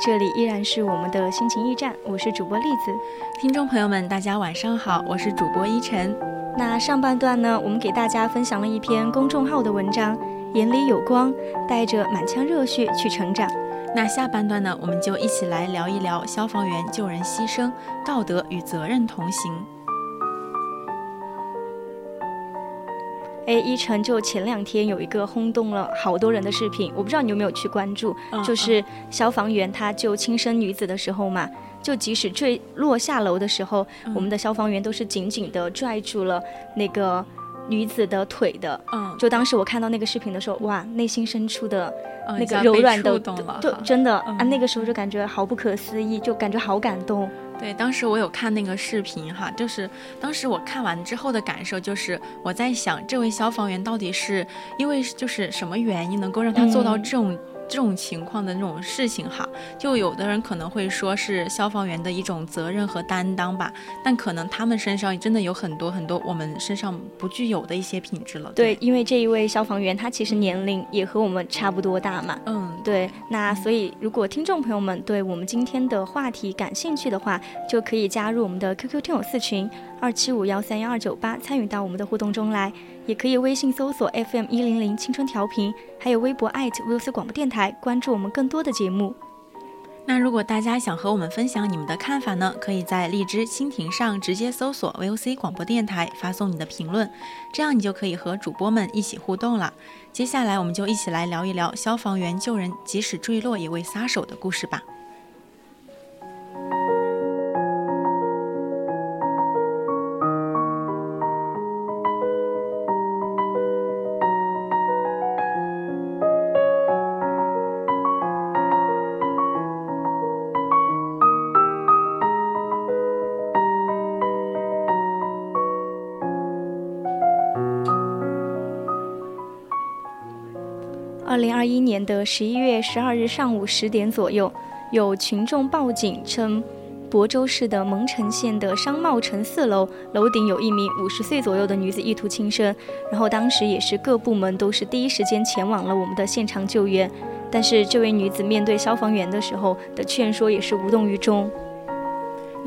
这里依然是我们的心情驿站，我是主播栗子。听众朋友们，大家晚上好，我是主播依晨。那上半段呢，我们给大家分享了一篇公众号的文章，眼里有光，带着满腔热血去成长。那下半段呢，我们就一起来聊一聊消防员救人牺牲，道德与责任同行。哎，依晨，就前两天有一个轰动了好多人的视频，我不知道你有没有去关注，嗯就是消防员他救轻生女子的时候嘛，就即使坠落下楼的时候，嗯。我们的消防员都是紧紧的拽住了那个女子的腿的。嗯，就当时我看到那个视频的时候，哇，内心深处的嗯那个柔软的，就真的啊，嗯那个时候就感觉好不可思议，就感觉好感动。对，当时我有看那个视频哈，就是当时我看完之后的感受就是我在想，这位消防员到底是因为就是什么原因能够让他做到嗯这种、这种情况的那种事情哈？就有的人可能会说是消防员的一种责任和担当吧，但可能他们身上真的有很多很多我们身上不具有的一些品质了。对，，因为这一位消防员他其实年龄也和我们差不多大嘛。嗯，对，那所以如果听众朋友们对我们今天的话题感兴趣的话，就可以加入我们的 QQ 听友四群二七五幺三幺二九八，参与到我们的互动中来。也可以微信搜索 FM 一零零青春调频，还有微博艾特 VOC 广播电台，关注我们更多的节目。那如果大家想和我们分享你们的看法呢，可以在荔枝蜻蜓上直接搜索 VOC 广播电台，发送你的评论，这样你就可以和主播们一起互动了。接下来我们就一起来聊一聊消防员救人即使坠落也未撒手的故事吧。二零二一年的十一月十二日上午十点左右，有群众报警称，亳州市的蒙城县的商贸城四楼楼顶有一名五十岁左右的女子意图轻生，然后当时也是各部门都是第一时间前往了我们的现场救援，但是这位女子面对消防员的时候的劝说也是无动于衷。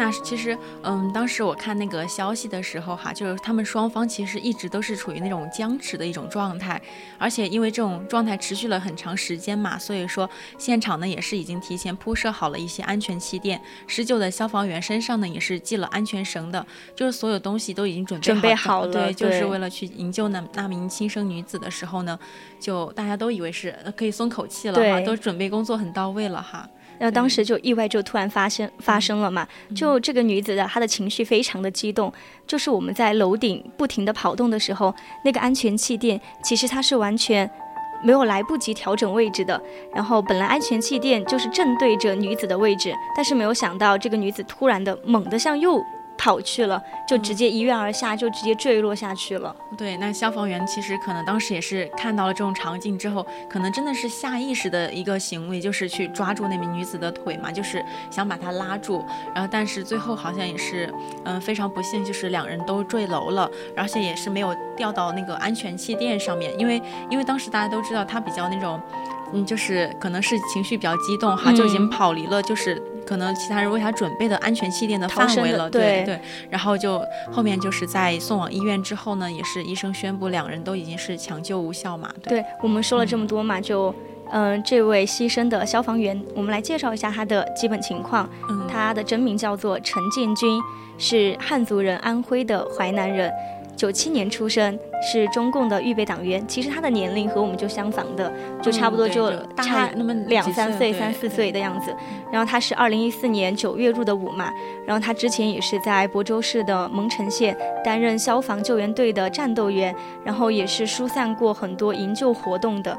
那其实，嗯，当时我看那个消息的时候，哈，就是他们双方其实一直都是处于那种僵持的一种状态，而且因为这种状态持续了很长时间嘛，所以说现场呢也是已经提前铺设好了一些安全气垫，施救的消防员身上呢也是系了安全绳的，就是所有东西都已经准备准备好好了。对，就是为了去营救那那名轻生女子的时候呢，就大家都以为是呃可以松口气了哈，对。都准备工作很到位了哈。然后当时就意外就突然发生发生了嘛，就这个女子的她的情绪非常的激动，就是我们在楼顶不停的跑动的时候，那个安全气垫其实它是完全没有来不及调整位置的，然后本来安全气垫就是正对着女子的位置，但是没有想到这个女子突然的猛地向右跑去了，就直接一跃而下，就直接坠落下去了。对，那消防员其实可能当时也是看到了这种场景之后，可能真的是下意识的一个行为，就是去抓住那名女子的腿嘛，就是想把她拉住。然后，但是最后好像也是，嗯、非常不幸，就是两人都坠楼了，而且也是没有掉到那个安全气垫上面，因为因为当时大家都知道他比较那种。嗯，就是可能是情绪比较激动哈，就已经嗯跑离了，就是可能其他人为他准备的安全气垫的范围了，对对。然后就后面就是在送往医院之后呢，也是医生宣布两人都已经是抢救无效嘛。对我们说了这么多嘛，就嗯，这位牺牲的消防员，我们来介绍一下他的基本情况。嗯，他的真名叫做陈建军，是汉族人，安徽的淮南人。九七年出生，是中共的预备党员。其实他的年龄和我们就相仿的，就差不多就差那么两三岁、三四岁的样子。然后他是二零一四年九月入的伍嘛，然后他之前也是在亳州市的蒙城县担任消防救援队的战斗员，然后也是疏散过很多营救活动的。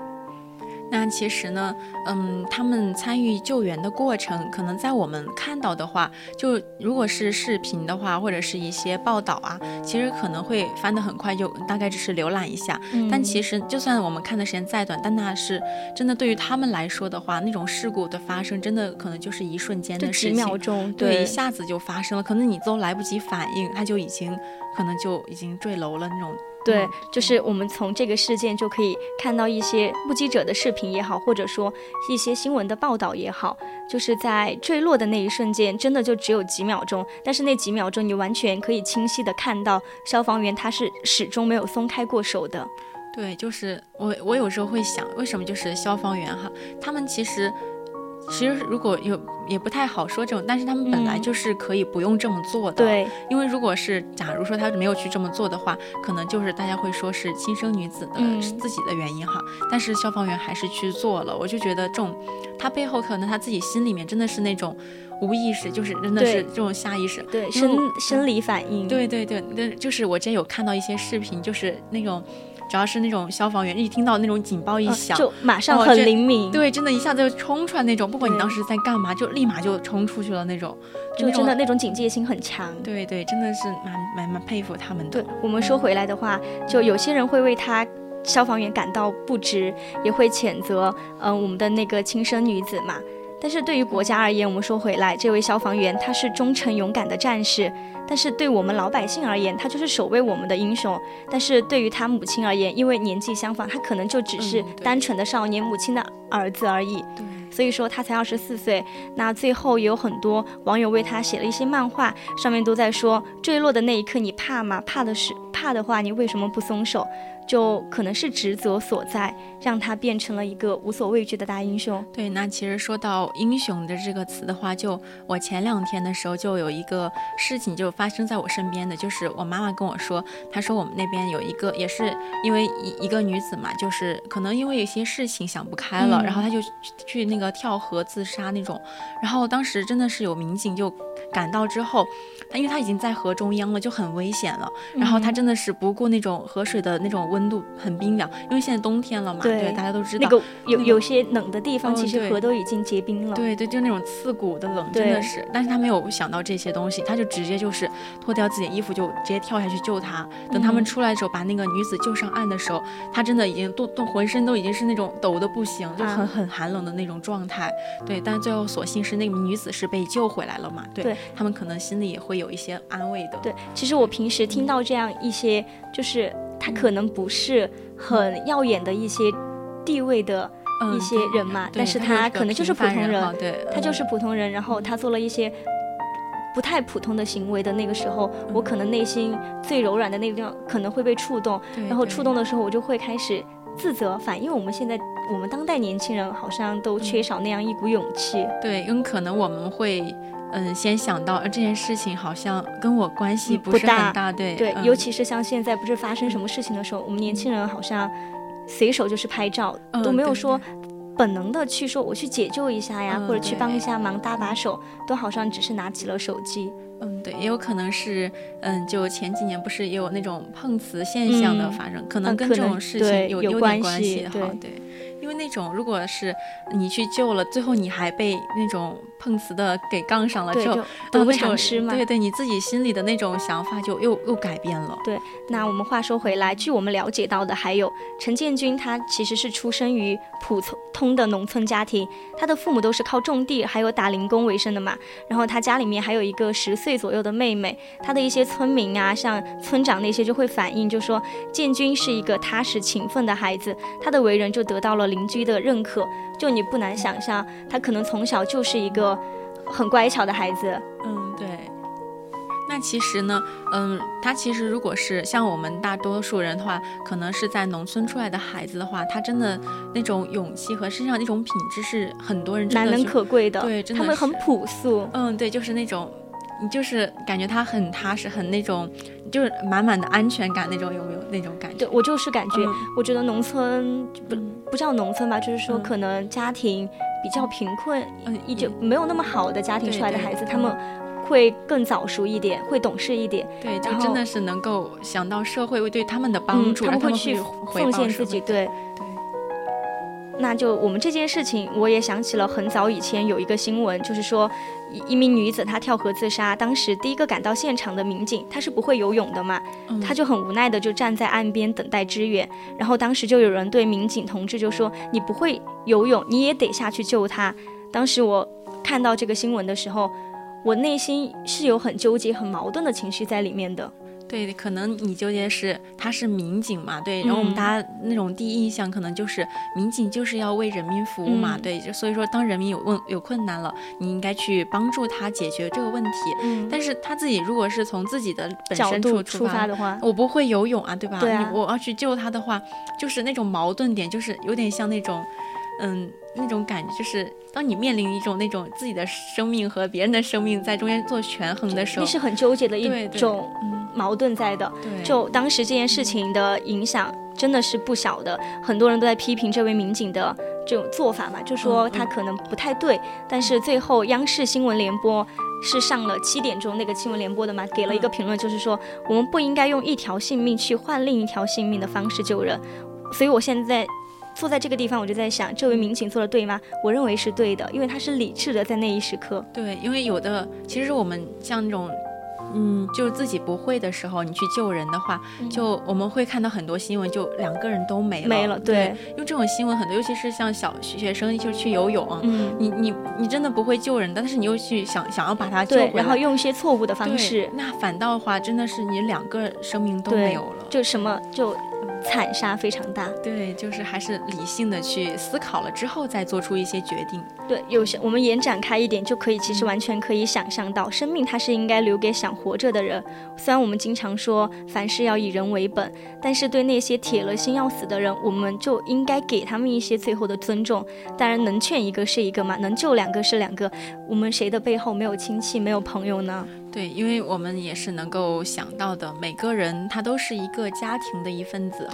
那其实呢，嗯，他们参与救援的过程，可能在我们看到的话，就如果是视频的话，或者是一些报道啊，其实可能会翻得很快，就大概只是浏览一下。嗯、但其实就算我们看的时间再短，但那是真的对于他们来说的话，那种事故的发生，真的可能就是一瞬间的事情，几秒钟，对，一下子就发生了，可能你都来不及反应，他就已经可能就已经坠楼了那种。对，就是我们从这个事件就可以看到一些目击者的视频也好，或者说一些新闻的报道也好，就是在坠落的那一瞬间，真的就只有几秒钟，但是那几秒钟你完全可以清晰的看到消防员他是始终没有松开过手的。对，就是我我有时候会想，为什么就是消防员哈，他们其实。其实如果有也不太好说这种，但是他们本来就是可以不用这么做的。对，因为如果是假如说他没有去这么做的话，可能就是大家会说是亲生女子的自己的原因哈。但是消防员还是去做了，我就觉得这种他背后可能他自己心里面真的是那种无意识，就是真的是这种下意识，对生生理反应。对对对，那就是我之前有看到一些视频，就是那种。主要是那种消防员一听到那种警报一响，就马上很灵敏，对，真的一下子就冲出来那种，不管你当时在干嘛，就立马就冲出去了那种，就真的那种警戒心很强。对对，真的是蛮蛮蛮佩服他们的。对我们说回来的话，就有些人会为他消防员感到不值，也会谴责，嗯，我们的那个亲生女子嘛。但是对于国家而言，我们说回来，这位消防员他是忠诚勇敢的战士；但是对我们老百姓而言，他就是守卫我们的英雄。但是对于他母亲而言，因为年纪相仿，他可能就只是单纯的少年，母亲的儿子而已。对，所以说他才二十四岁。那最后也有很多网友为他写了一些漫画，上面都在说：坠落的那一刻你怕吗？怕的是怕的话，你为什么不松手？就可能是职责所在，让他变成了一个无所畏惧的大英雄。对，那其实说到英雄的这个词的话，就我前两天的时候就有一个事情就发生在我身边的，就是我妈妈跟我说，她说我们那边有一个也是因为一一个女子嘛，就是可能因为有些事情想不开了，然后她就去那个跳河自杀那种，然后当时真的是有民警就赶到之后，她因为她已经在河中央了，就很危险了，然后她真的是不顾那种河水的那种。温度很冰凉，因为现在冬天了嘛，对，大家都知道那个有有些冷的地方，其实河都已经结冰了。对对，就那种刺骨的冷，真的是。但是他没有想到这些东西，他就直接就是脱掉自己的衣服，就直接跳下去救他。等他们出来的时候，把那个女子救上岸的时候，他真的已经都都浑身都已经是那种抖的不行，就很很寒冷的那种状态。对，但最后所幸是那名女子是被救回来了嘛？对，他们可能心里也会有一些安慰的。对，其实我平时听到这样一些就是。他可能不是很耀眼的一些地位的一些人嘛，但是他可能就是普通人，对，他就是普通人。然后他做了一些不太普通的行为的那个时候，我可能内心最柔软的那个地方可能会被触动，然后触动的时候，我就会开始自责，反映我们现在我们当代年轻人好像都缺少那样一股勇气。对，因为可能我们会。嗯，先想到这件事情好像跟我关系不是很大，对对，尤其是像现在不是发生什么事情的时候，我们年轻人好像随手就是拍照，都没有说本能的去说我去解救一下呀，或者去帮一下忙搭把手，都好像只是拿起了手机。嗯，对，也有可能是，嗯，就前几年不是也有那种碰瓷现象的发生，可能跟这种事情有有点关系，哈，对，因为那种如果是你去救了，最后你还被那种。碰瓷的给杠上了之后，得不偿失嘛。对对，你自己心里的那种想法就又又改变了。对，那我们话说回来，据我们了解到的，还有陈建军，他其实是出生于普通的农村家庭，他的父母都是靠种地还有打零工为生的嘛。然后他家里面还有一个十岁左右的妹妹，他的一些村民啊，像村长那些就会反映，就说建军是一个踏实勤奋的孩子，他的为人就得到了邻居的认可。就你不难想象，他可能从小就是一个。很乖巧的孩子。嗯，对。那其实呢，嗯，他其实如果是像我们大多数人的话，可能是在农村出来的孩子的话，他真的那种勇气和身上那种品质是很多人难能可贵的，对真的他们很朴素，嗯，对，就是那种，你就是感觉他很踏实，很那种，就是满满的安全感那种，有没有那种感觉？对我就是感觉，嗯我觉得农村不嗯不叫农村吧，就是说嗯可能家庭比较贫困，嗯一就嗯没有那么好的家庭出来的孩子，他嗯们会更早熟一点，会懂事一点，对，就真的是能够想到社会会对他们的帮嗯，助，他们会去奉献自己，对。对，那就我们这件事情，我也想起了很早以前有一个新闻，就是说一一名女子她跳河自杀，当时第一个赶到现场的民警，他是不会游泳的嘛，嗯他就很无奈的就站在岸边等待支援，然后当时就有人对民警同志就说：“你不会游泳，你也得下去救她。”当时我看到这个新闻的时候，我内心是有很纠结、很矛盾的情绪在里面的。对，可能你纠结是他是民警嘛，对，然后我们嗯大家那种第一印象可能就是民警就是要为人民服务嘛，嗯对，就所以说当人民有问有困难了，你应该去帮助他解决这个问题。嗯但是他自己如果是从自己的本角身度出出发发的话，我不会游泳啊，对吧？对啊你我要去救他的话，就是那种矛盾点，就是有点像那种，嗯，那种感觉，就是当你面临一种那种自己的生命和别人的生命在中间做权衡的时候，那是很纠结的一种嗯，矛盾在的。对，就当时这件事情的影响真的是不小的，很多人都在批评这位民警的这种做法嘛，就说嗯他可能不太对。但是最后央视新闻联播是上了七点钟那个新闻联播的嘛，给了一个评论，就是说我们不应该用一条性命去换另一条性命的方式救人。所以我现在。坐在这个地方，我就在想，这位民警做的对吗？我认为是对的，因为他是理智的，在那一时刻。对，因为有的其实我们像那种。嗯，就是自己不会的时候，你去救人的话，就我们会看到很多新闻，就两个人都没了。没了对对，因为这种新闻很多，尤其是像小学生就去游泳，嗯，你你你真的不会救人，但是你又去想想要把他救回来，，然后用一些错误的方式，那反倒的话，真的是你两个生命都没有了。就什么就惨杀非常大。对，就是还是理性的去思考了之后再做出一些决定。对，有些我们延展开一点，就可以其实完全可以想象到，生命它是应该留给想活着的人。虽然我们经常说凡事要以人为本，但是对那些铁了心要死的人，我们就应该给他们一些最后的尊重。当然，能劝一个是一个嘛，能救两个是两个。我们谁的背后没有亲戚，没有朋友呢？对，因为我们也是能够想到的，每个人他都是一个家庭的一份子。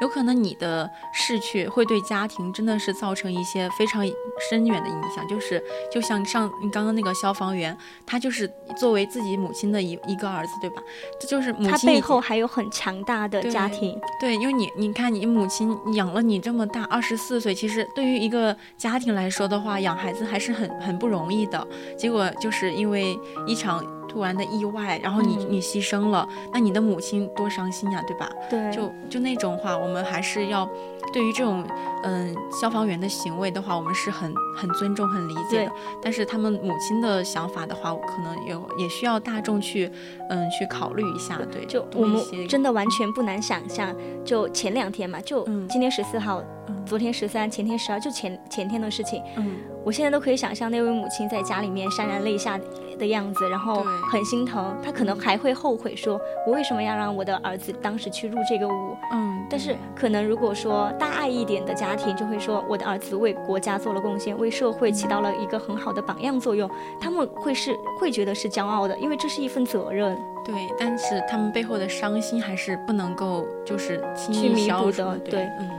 有可能你的逝去会对家庭真的是造成一些非常深远的影响，就是就像上你刚刚那个消防员，他就是作为自己母亲的一一个儿子，对吧？这就是母亲他背后还有很强大的家庭。对，因为你你看，你母亲养了你这么大，二十四岁，其实对于一个家庭来说的话，养孩子还是很很不容易的。结果就是因为一场突然的意外，然后你、嗯你牺牲了，那你的母亲多伤心呀，对吧？对，就就那种话，我们还是要对于这种嗯消防员的行为的话，我们是很很尊重、很理解的。但是他们母亲的想法的话，可能有也需要大众去嗯去考虑一下。对，就我们真的完全不难想象，就前两天嘛，就嗯今天十四号，嗯昨天十三，前天十二，就前前天的事情，嗯我现在都可以想象那位母亲在家里面潸然泪下的样子，然后很心疼，她可能还会后悔说，我为什么要让我的儿子当时去入这个伍？嗯，但是可能如果说大爱一点的家庭，就会说我的儿子为国家做了贡献，为社会起到了一个很好的榜样作用，他们会是会觉得是骄傲的，因为这是一份责任。对，但是他们背后的伤心还是不能够就是轻易去弥补消的对嗯。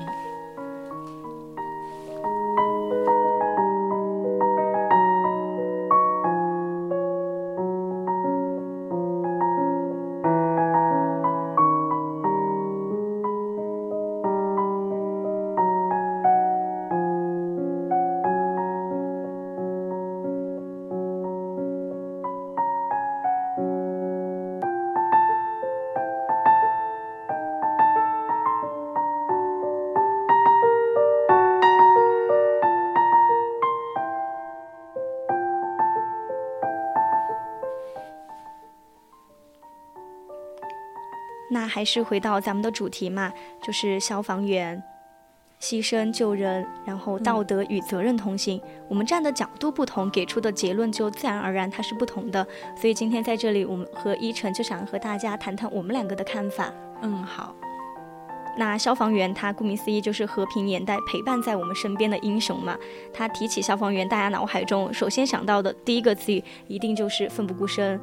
那还是回到咱们的主题嘛，就是消防员。牺牲救人，然后道德与责任同行。我们站的角度不同，给出的结论就自然而然它是不同的。所以今天在这里，我们和依晨就想和大家谈谈我们两个的看法。嗯，好。那消防员他顾名思义就是和平年代陪伴在我们身边的英雄嘛。他提起消防员，大家脑海中首先想到的第一个词语一定就是奋不顾身。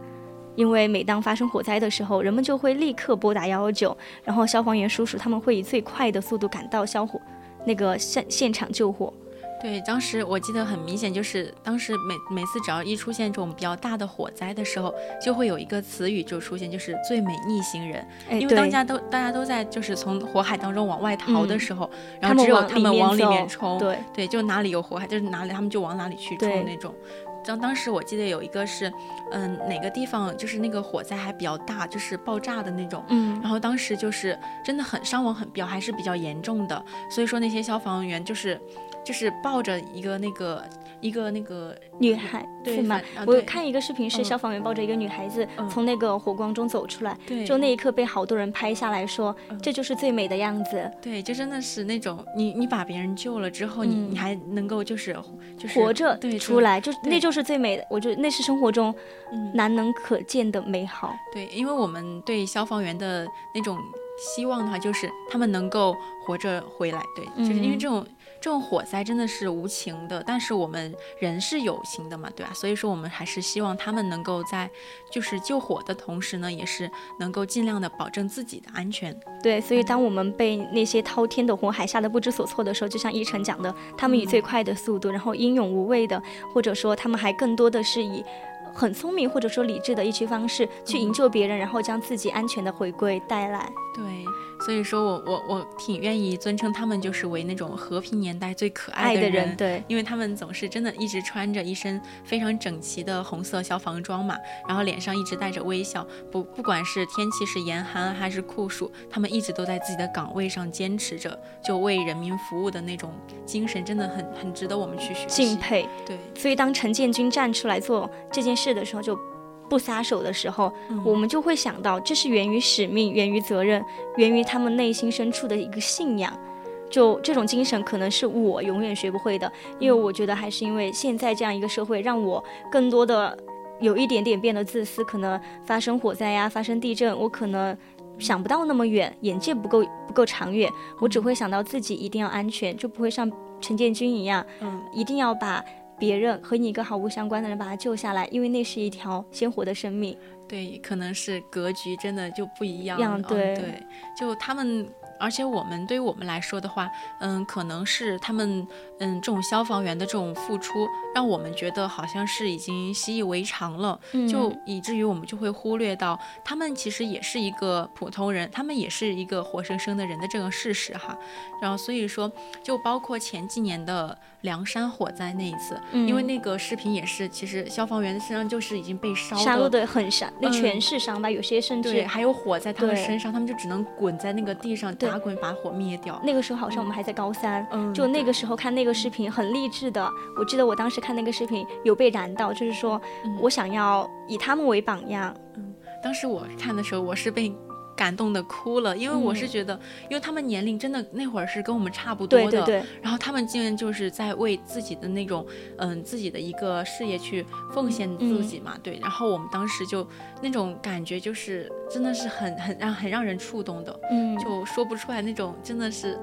因为每当发生火灾的时候，人们就会立刻拨打幺幺九，然后消防员叔叔他们会以最快的速度赶到消火那个现现场救火。对，当时我记得很明显，就是当时每每次只要一出现这种比较大的火灾的时候，就会有一个词语就出现，就是“最美逆行人”。因为大家都大家都在就是从火海当中往外逃的时候，然后只有他们往里面冲。对对，就哪里有火海，就是哪里他们就往哪里去冲那种。当当时我记得有一个是，嗯，哪个地方就是那个火灾还比较大，就是爆炸的那种，嗯，然后当时就是真的很伤亡很比较还是比较严重的，所以说那些消防员就是，就是抱着一个那个。一个那个女孩对吗？我看一个视频，是消防员抱着一个女孩子从那个火光中走出来，对就那一刻被好多人拍下来说，这就是最美的样子。对，就真的是那种你你把别人救了之后，你你还能够就是就是活着对出来，就那就是最美的。我觉得那是生活中难能可见的美好。对，因为我们对消防员的那种希望的话，就是他们能够活着回来。对，就是因为这种。这种火灾真的是无情的，但是我们人是有情的嘛，对吧？所以说我们还是希望他们能够在就是救火的同时呢，也是能够尽量的保证自己的安全。对，所以当我们被那些滔天的火海吓得不知所措的时候，就像一晨讲的，他们以最快的速度，然后英勇无畏的，或者说他们还更多的是以很聪明或者说理智的一些方式去营救别人，然后将自己安全的回归带来。对。所以说我我我挺愿意尊称他们就是为那种和平年代最可爱的人，对，因为他们总是真的一直穿着一身非常整齐的红色消防装嘛，然后脸上一直带着微笑，不不管是天气是严寒还是酷暑，他们一直都在自己的岗位上坚持着，就为人民服务的那种精神真的很很值得我们去学习敬佩。对，所以当陈建军站出来做这件事的时候，就。不撒手的时候，我们就会想到，这是源于使命，源于责任，源于他们内心深处的一个信仰。就这种精神，可能是我永远学不会的，因为我觉得还是因为现在这样一个社会，让我更多的有一点点变得自私。可能发生火灾呀，发生地震，我可能想不到那么远，眼界不够不够长远，我只会想到自己一定要安全，就不会像陈建军一样，嗯，一定要把。别人和你一个毫无相关的人把他救下来，因为那是一条鲜活的生命。对，可能是格局真的就不一样。对对，就他们。而且我们对于我们来说的话，嗯，可能是他们，嗯，这种消防员的这种付出，让我们觉得好像是已经习以为常了，就以至于我们就会忽略到他们其实也是一个普通人，他们也是一个活生生的人的这个事实哈。然后所以说，就包括前几年的凉山火灾那一次，因为那个视频也是，其实消防员身上就是已经被烧烧的很伤，那全是伤吧，有些甚至还有火在他们身上，他们就只能滚在那个地上。打滚把火灭掉。那个时候好像我们还在高三，就那个时候看那个视频很励志的。我记得我当时看那个视频有被燃到，就是说我想要以他们为榜样。嗯，当时我看的时候我是被。感动的哭了，因为我是觉得，因为他们年龄真的那会儿是跟我们差不多的，对对对。然后他们竟然就是在为自己的那种，嗯，自己的一个事业去奉献自己嘛，对。然后我们当时就那种感觉，就是真的是很很让很让人触动的，嗯，就说不出来那种，真的是。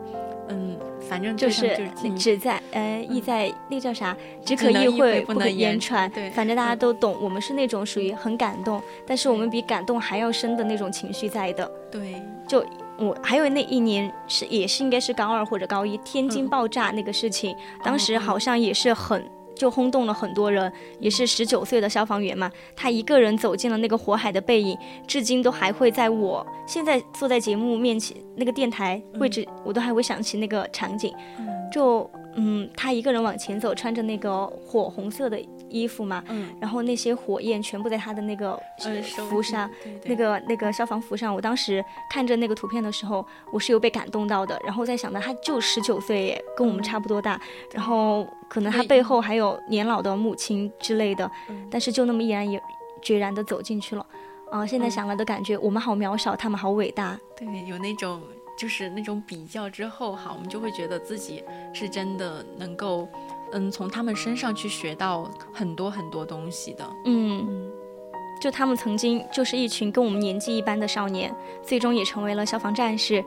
嗯，反正就是只在呃意在那叫啥，只可意会不可言传。对，反正大家都懂，我们是那种属于很感动，但是我们比感动还要深的那种情绪在的。对，就我还有那一年是也是应该是高二或者高一，天津爆炸那个事情，当时好像也是很。就轰动了很多人，也是十九岁的消防员嘛，他一个人走进了那个火海的背影，至今都还会在我现在坐在节目面前那个电台位置，我都还会想起那个场景。就嗯，他一个人往前走，穿着那个火红色的衣服嘛，然后那些火焰全部在他的那个服上，那个那个消防服上。我当时看着那个图片的时候，我是有被感动到的，然后在想到他就十九岁，跟我们差不多大，然后。可能他背后还有年老的母亲之类的，但是就那么毅然也决然的走进去了，啊！现在想来的感觉，我们好渺小，他们好伟大。对，有那种就是那种比较之后哈，我们就会觉得自己是真的能够，嗯，从他们身上去学到很多很多东西的。嗯，就他们曾经就是一群跟我们年纪一般的少年，最终也成为了消防战士。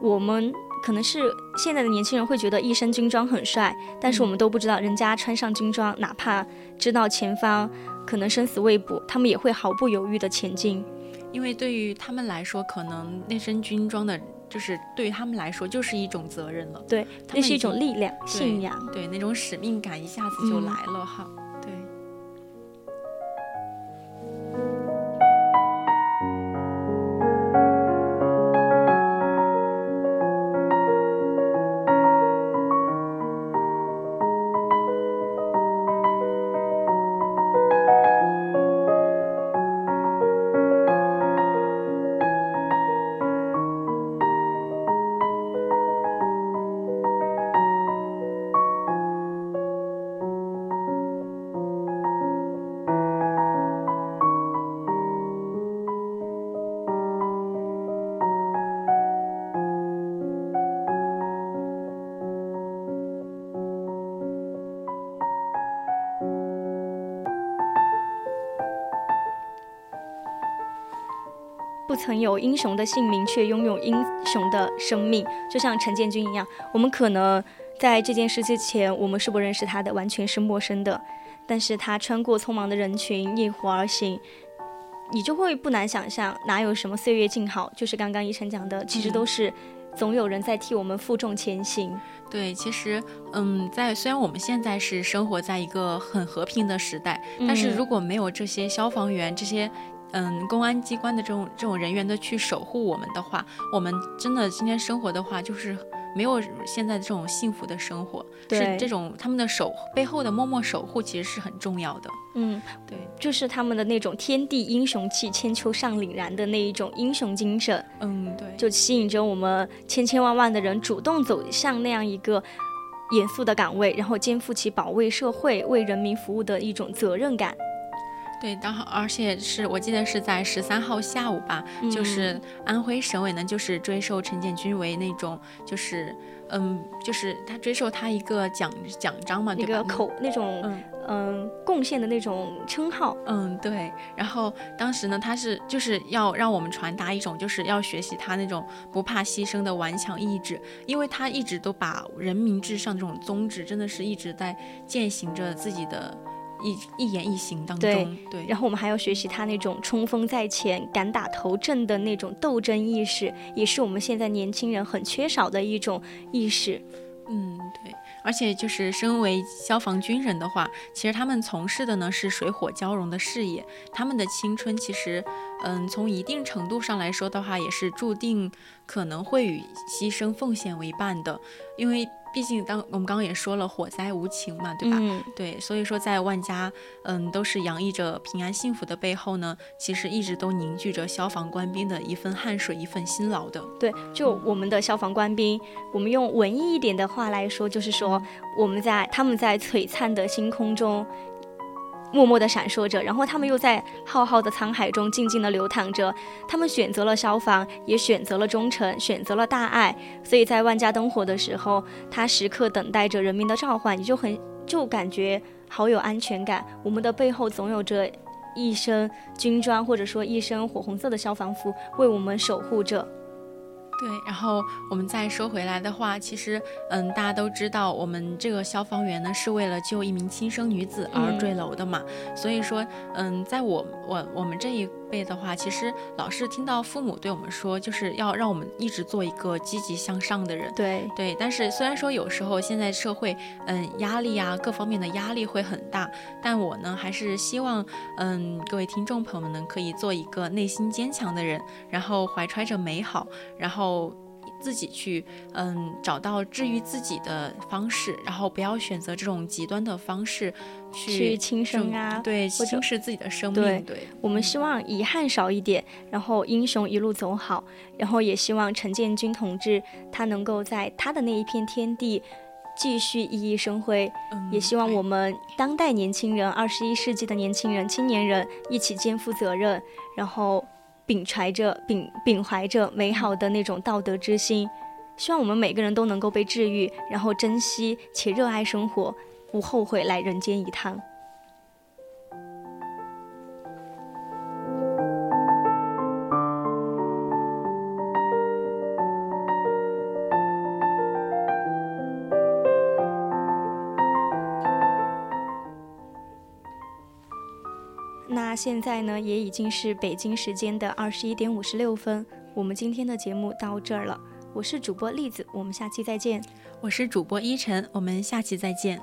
我们可能是现在的年轻人会觉得一身军装很帅，但是我们都不知道，人家穿上军装，哪怕知道前方可能生死未卜，他们也会毫不犹豫的前进。因为对于他们来说，可能那身军装的，就是对于他们来说就是一种责任了。对，那是一种力量、信仰，对那种使命感一下子就来了哈。曾有英雄的姓名，却拥有英雄的生命，就像陈建军一样。我们可能在这件事之前，我们是不认识他的，完全是陌生的。但是他穿过匆忙的人群，逆湖而行，你就会不难想象，哪有什么岁月静好？就是刚刚医生讲的，其实都是总有人在替我们负重前行。对，其实，嗯，在虽然我们现在是生活在一个很和平的时代，但是如果没有这些消防员，这些。嗯，公安机关的这种这种人员的去守护我们的话，我们真的今天生活的话，就是没有现在这种幸福的生活。是这种他们的守背后的默默守护，其实是很重要的。嗯，对，就是他们的那种天地英雄气，千秋尚凛然的那一种英雄精神。嗯，对，就吸引着我们千千万万的人主动走向那样一个严肃的岗位，然后肩负起保卫社会、为人民服务的一种责任感。对，然后而且是我记得是在十三号下午吧，就是安徽省委呢，就是追授陈建军为那种，就是嗯，就是他追授他一个奖奖章嘛，那个口那种嗯贡献的那种称号，嗯对。然后当时呢，他是就是要让我们传达一种，就是要学习他那种不怕牺牲的顽强意志，因为他一直都把人民至上这种宗旨，真的是一直在践行着自己的。一一言一行当中，对，然后我们还要学习他那种冲锋在前、敢打头阵的那种斗争意识，也是我们现在年轻人很缺少的一种意识。嗯，对。而且就是身为消防军人的话，其实他们从事的呢是水火交融的事业，他们的青春其实，嗯，从一定程度上来说的话，也是注定可能会与牺牲奉献为伴的，因为。毕竟，当我们刚刚也说了，火灾无情嘛，对吧？嗯，对，所以说在万家，嗯，都是洋溢着平安幸福的背后呢，其实一直都凝聚着消防官兵的一份汗水、一份辛劳的。对，就我们的消防官兵，我们用文艺一点的话来说，就是说我们在他们在璀璨的星空中。默默地闪烁着，然后他们又在浩浩的沧海中静静地流淌着。他们选择了消防，也选择了忠诚，选择了大爱。所以在万家灯火的时候，他时刻等待着人民的召唤，你就很就感觉好有安全感。我们的背后总有着一身军装，或者说一身火红色的消防服，为我们守护着。对，然后我们再说回来的话，其实，嗯，大家都知道，我们这个消防员呢是为了救一名轻生女子而坠楼的嘛，所以说，嗯，在我我我们这一。辈的话，其实老是听到父母对我们说，就是要让我们一直做一个积极向上的人。对对，但是虽然说有时候现在社会，嗯，压力啊，各方面的压力会很大，但我呢，还是希望，嗯，各位听众朋友们呢，可以做一个内心坚强的人，然后怀揣着美好，然后。自己去，嗯，找到治愈自己的方式，然后不要选择这种极端的方式去轻生啊，对，轻视自己的生命。对，我们希望遗憾少一点，然后英雄一路走好，然后也希望陈建军同志他能够在他的那一片天地继续熠熠生辉，也希望我们当代年轻人、二十一世纪的年轻人、青年人一起肩负责任，然后。秉揣着秉秉怀着美好的那种道德之心，希望我们每个人都能够被治愈，然后珍惜且热爱生活，不后悔来人间一趟。现在呢，也已经是北京时间的二十一点五十六分。我们今天的节目到这儿了，我是主播栗子，我们下期再见。我是主播依晨，我们下期再见。